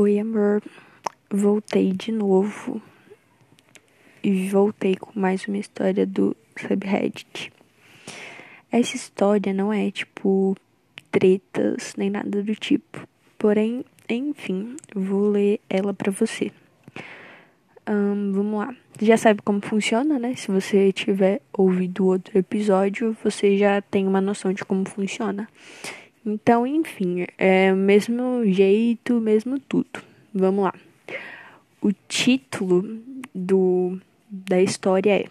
Oi, amor. Voltei de novo. E voltei com mais uma história do subreddit. Essa história não é tipo tretas nem nada do tipo. Porém, enfim, vou ler ela pra você. Vamos lá. Já sabe como funciona, né? Se você tiver ouvido outro episódio, você já tem uma noção de como funciona. Então, enfim, é o mesmo jeito, mesmo tudo. Vamos lá. O título do, da história é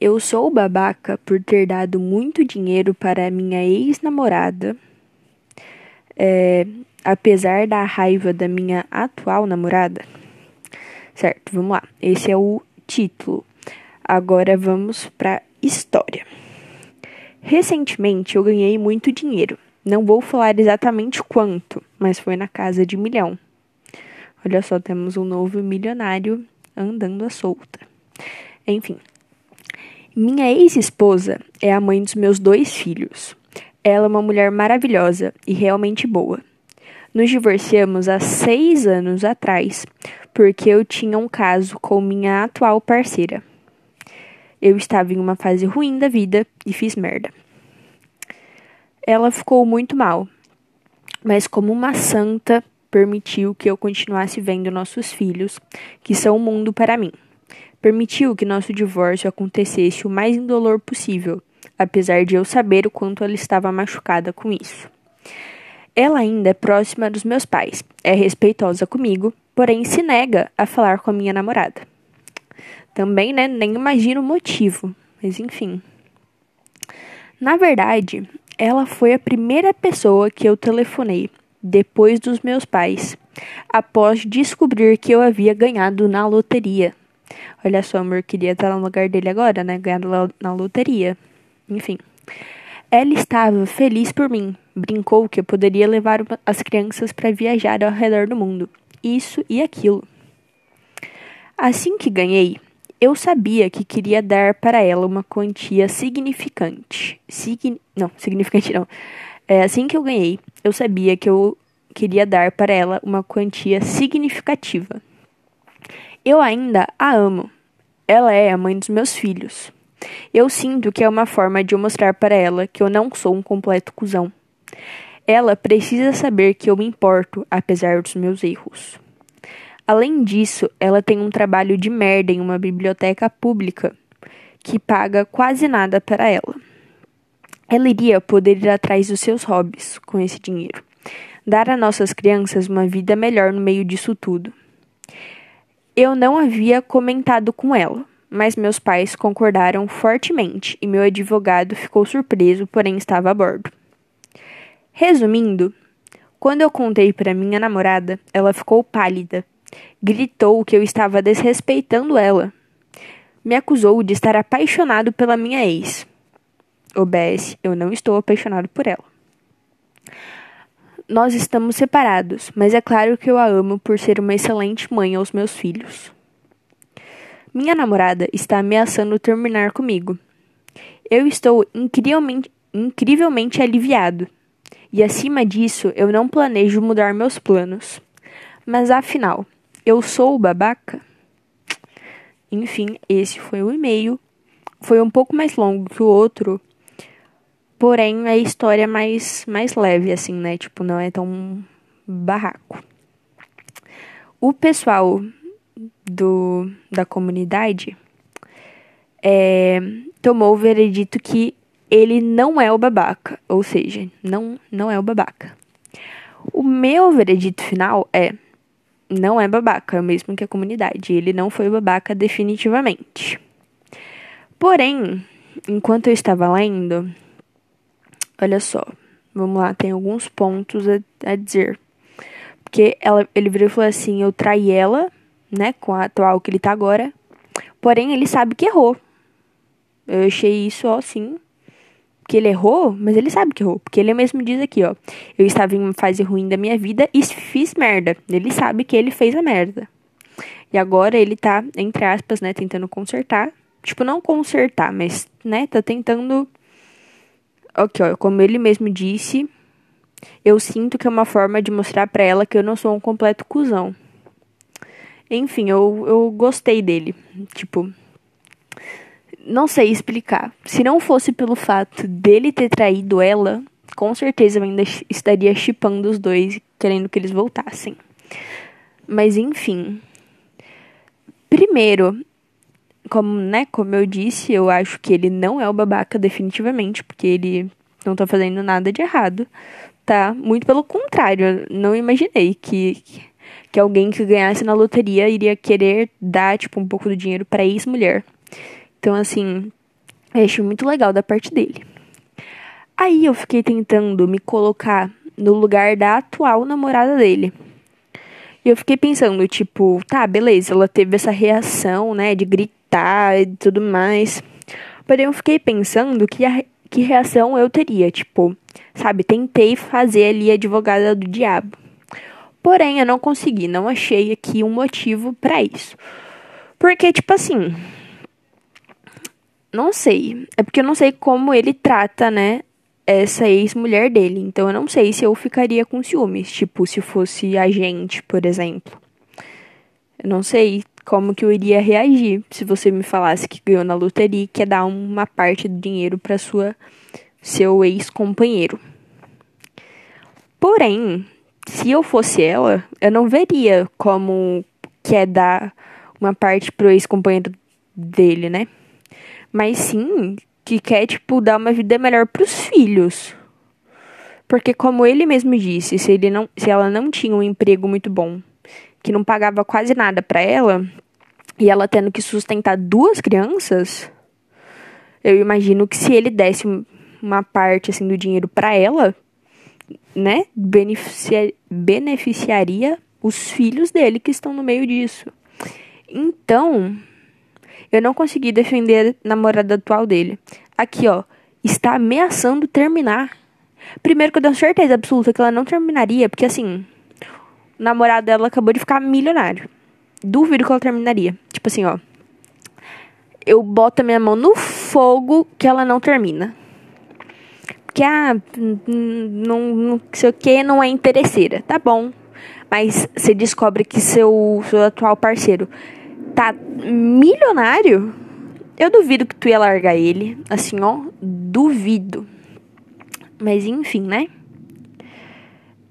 Eu sou babaca por ter dado muito dinheiro para minha ex-namorada, é, apesar da raiva da minha atual namorada. Certo, vamos lá. Esse é o título. Agora vamos para história. Recentemente eu ganhei muito dinheiro. Não vou falar exatamente quanto, mas foi na casa de milhão. Olha só, temos um novo milionário andando à solta. Enfim. Minha ex-esposa é a mãe dos meus dois filhos. Ela é uma mulher maravilhosa e realmente boa. Nos divorciamos há seis anos atrás porque eu tinha um caso com minha atual parceira. Eu estava em uma fase ruim da vida e fiz merda. Ela ficou muito mal, mas como uma santa permitiu que eu continuasse vendo nossos filhos, que são o mundo para mim. Permitiu que nosso divórcio acontecesse o mais indolor possível, apesar de eu saber o quanto ela estava machucada com isso. Ela ainda é próxima dos meus pais, é respeitosa comigo, porém se nega a falar com a minha namorada. Também, né, nem imagino o motivo, mas enfim. Na verdade, ela foi a primeira pessoa que eu telefonei depois dos meus pais, após descobrir que eu havia ganhado na loteria. Olha só, amor, queria estar no lugar dele agora, né? Ganhado na loteria. Enfim. Ela estava feliz por mim. Brincou que eu poderia levar as crianças para viajar ao redor do mundo. Isso e aquilo. Assim que ganhei, eu sabia que queria dar para ela uma quantia significante. Signi não, significante não. É, assim que eu ganhei, eu sabia que eu queria dar para ela uma quantia significativa. Eu ainda a amo. Ela é a mãe dos meus filhos. Eu sinto que é uma forma de eu mostrar para ela que eu não sou um completo cuzão. Ela precisa saber que eu me importo, apesar dos meus erros. Além disso, ela tem um trabalho de merda em uma biblioteca pública que paga quase nada para ela. Ela iria poder ir atrás dos seus hobbies com esse dinheiro, dar a nossas crianças uma vida melhor no meio disso tudo. Eu não havia comentado com ela, mas meus pais concordaram fortemente e meu advogado ficou surpreso, porém estava a bordo. Resumindo, quando eu contei para minha namorada, ela ficou pálida, gritou que eu estava desrespeitando ela, me acusou de estar apaixonado pela minha ex. OBS, eu não estou apaixonado por ela. Nós estamos separados, mas é claro que eu a amo por ser uma excelente mãe aos meus filhos. Minha namorada está ameaçando terminar comigo. Eu estou incrivelmente, incrivelmente aliviado. E acima disso, eu não planejo mudar meus planos. Mas afinal, eu sou o babaca? Enfim, esse foi o e-mail. Foi um pouco mais longo que o outro, porém a história é mais, mais leve, assim, né? Tipo, não é tão barraco. O pessoal do, da comunidade é, tomou o veredito que ele não é o babaca, ou seja, não, não é o babaca. O meu veredito final é não é babaca, mesmo que a comunidade. Ele não foi babaca definitivamente. Porém, enquanto eu estava lendo, olha só, vamos lá, tem alguns pontos a, a dizer. Porque ela, ele virou e falou assim: eu traí ela né, com a atual que ele tá agora. Porém, ele sabe que errou. Eu achei isso, ó, assim, que ele errou, mas ele sabe que errou. Porque ele mesmo diz aqui, ó. Eu estava em uma fase ruim da minha vida e fiz merda. Ele sabe que ele fez a merda. E agora ele tá, entre aspas, né, tentando consertar. Tipo, não consertar, mas, né, tá tentando. Aqui, ó, como ele mesmo disse, eu sinto que é uma forma de mostrar para ela que eu não sou um completo cuzão. Enfim, eu, eu gostei dele. Tipo, não sei explicar. Se não fosse pelo fato dele ter traído ela, com certeza eu ainda estaria chipando os dois, querendo que eles voltassem. Mas enfim. Primeiro, como, né, como eu disse, eu acho que ele não é o babaca definitivamente, porque ele não tá fazendo nada de errado, tá? Muito pelo contrário, eu não imaginei que que alguém que ganhasse na loteria iria querer dar, tipo, um pouco do dinheiro para ex-mulher. Então, assim, eu achei muito legal da parte dele. Aí eu fiquei tentando me colocar no lugar da atual namorada dele. E eu fiquei pensando, tipo, tá, beleza, ela teve essa reação, né, de gritar e tudo mais. Porém, eu fiquei pensando que, a, que reação eu teria, tipo, sabe, tentei fazer ali a advogada do diabo. Porém, eu não consegui, não achei aqui um motivo para isso. Porque, tipo assim. Não sei. É porque eu não sei como ele trata, né? Essa ex-mulher dele. Então eu não sei se eu ficaria com ciúmes. Tipo, se fosse a gente, por exemplo. Eu não sei como que eu iria reagir se você me falasse que ganhou na loteria e quer dar uma parte do dinheiro para sua seu ex-companheiro. Porém, se eu fosse ela, eu não veria como quer dar uma parte pro ex-companheiro dele, né? Mas sim que quer, tipo, dar uma vida melhor pros filhos. Porque como ele mesmo disse, se, ele não, se ela não tinha um emprego muito bom, que não pagava quase nada para ela, e ela tendo que sustentar duas crianças, eu imagino que se ele desse uma parte assim do dinheiro para ela, né, beneficia, beneficiaria os filhos dele que estão no meio disso. Então, eu não consegui defender a namorada atual dele. Aqui, ó, está ameaçando terminar. Primeiro que eu tenho certeza absoluta que ela não terminaria, porque assim, o namorado dela acabou de ficar milionário. Duvido que ela terminaria. Tipo assim, ó. Eu boto a minha mão no fogo que ela não termina que ah, não, não sei o que, não é interesseira. Tá bom. Mas você descobre que seu, seu atual parceiro tá milionário, eu duvido que tu ia largar ele. Assim, ó, duvido. Mas enfim, né?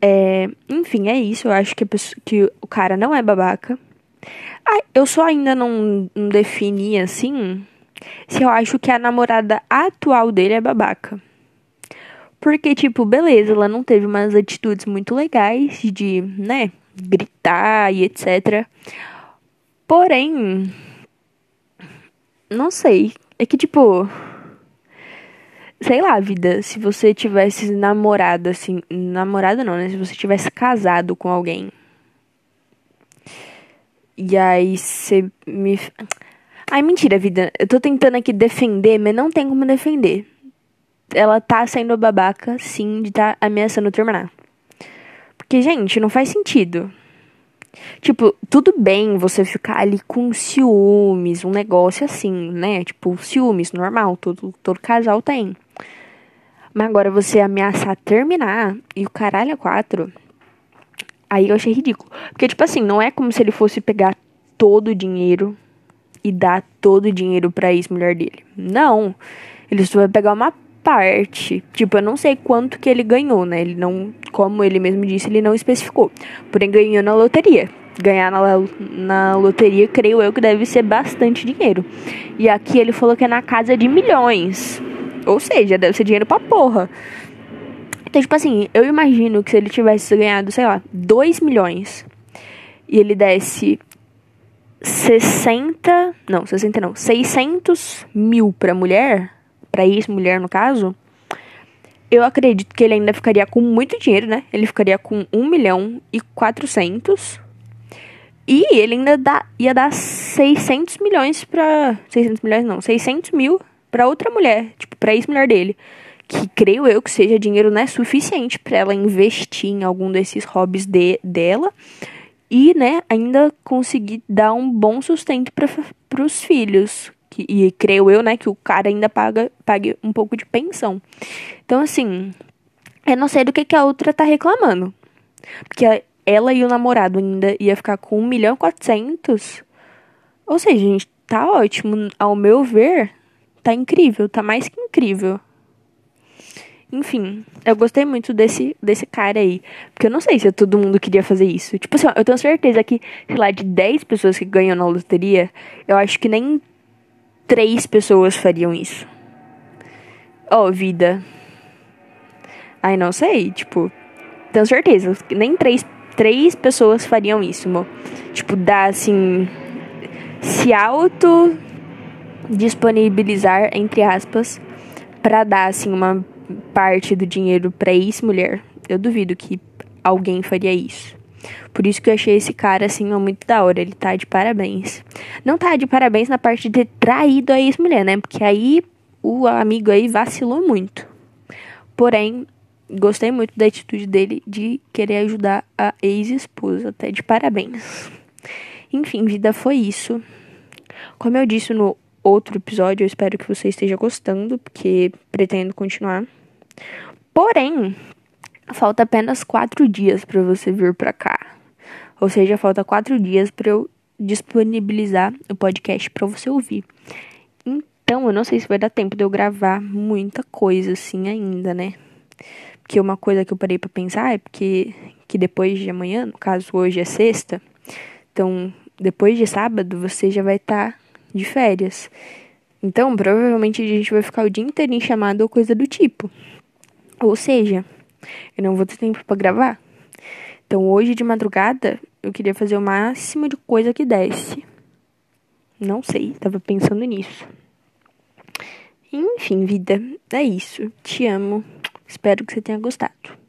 É, enfim, é isso. Eu acho que, pessoa, que o cara não é babaca. Ah, eu só ainda não, não defini assim se eu acho que a namorada atual dele é babaca. Porque, tipo, beleza, ela não teve umas atitudes muito legais de, né, gritar e etc. Porém, não sei. É que, tipo, sei lá, vida, se você tivesse namorado, assim, namorado não, né? Se você tivesse casado com alguém. E aí você me. Ai, mentira, vida. Eu tô tentando aqui defender, mas não tem como defender ela tá sendo babaca, sim, de tá ameaçando terminar. Porque, gente, não faz sentido. Tipo, tudo bem você ficar ali com ciúmes, um negócio assim, né? Tipo, ciúmes, normal, todo, todo casal tem. Mas agora você ameaçar terminar e o caralho é quatro. Aí eu achei ridículo. Porque, tipo assim, não é como se ele fosse pegar todo o dinheiro e dar todo o dinheiro pra ex-mulher dele. Não. Ele só vai pegar uma parte. Tipo, eu não sei quanto que ele ganhou, né? Ele não, como ele mesmo disse, ele não especificou. Porém, ganhou na loteria. Ganhar na, na loteria, creio eu que deve ser bastante dinheiro. E aqui ele falou que é na casa de milhões. Ou seja, deve ser dinheiro pra porra. Então, tipo assim, eu imagino que se ele tivesse ganhado, sei lá, 2 milhões e ele desse 60. Não, 60 não. 600 mil pra mulher para ex-mulher no caso, eu acredito que ele ainda ficaria com muito dinheiro, né? Ele ficaria com 1 milhão e 400. E ele ainda dá, ia dar 600 milhões pra. 600 milhões não, 600 mil pra outra mulher, tipo, pra ex-mulher dele. Que creio eu que seja dinheiro, né, suficiente para ela investir em algum desses hobbies de, dela. E, né, ainda conseguir dar um bom sustento para os filhos. Que, e creio eu, né, que o cara ainda paga pague um pouco de pensão. Então, assim, Eu não sei do que, que a outra tá reclamando. Porque ela e o namorado ainda ia ficar com 1 milhão e 400. Ou seja, gente, tá ótimo. Ao meu ver, tá incrível. Tá mais que incrível. Enfim, eu gostei muito desse, desse cara aí. Porque eu não sei se todo mundo queria fazer isso. Tipo assim, eu tenho certeza que, sei lá, de 10 pessoas que ganham na loteria, eu acho que nem 3 pessoas fariam isso. Oh, vida. Ai, não sei. Tipo, tenho certeza. Nem 3, três pessoas fariam isso, amor. Tipo, dar assim. Se auto disponibilizar, entre aspas, para dar assim uma parte do dinheiro para ex-mulher. Eu duvido que alguém faria isso. Por isso que eu achei esse cara, assim, muito da hora. Ele tá de parabéns. Não tá de parabéns na parte de ter traído a ex-mulher, né? Porque aí o amigo aí vacilou muito. Porém, gostei muito da atitude dele de querer ajudar a ex-esposa. Até de parabéns. Enfim, vida foi isso. Como eu disse no outro episódio, eu espero que você esteja gostando, porque pretendo continuar. Porém, falta apenas quatro dias para você vir para cá. Ou seja, falta quatro dias para eu disponibilizar o podcast para você ouvir. Então, eu não sei se vai dar tempo de eu gravar muita coisa assim ainda, né? Porque uma coisa que eu parei para pensar é porque que depois de amanhã, no caso hoje é sexta, então depois de sábado você já vai estar tá de férias. Então, provavelmente a gente vai ficar o dia inteiro em chamada ou coisa do tipo. Ou seja, eu não vou ter tempo para gravar. Então, hoje de madrugada, eu queria fazer o máximo de coisa que desse. Não sei, tava pensando nisso. Enfim, vida, é isso. Te amo. Espero que você tenha gostado.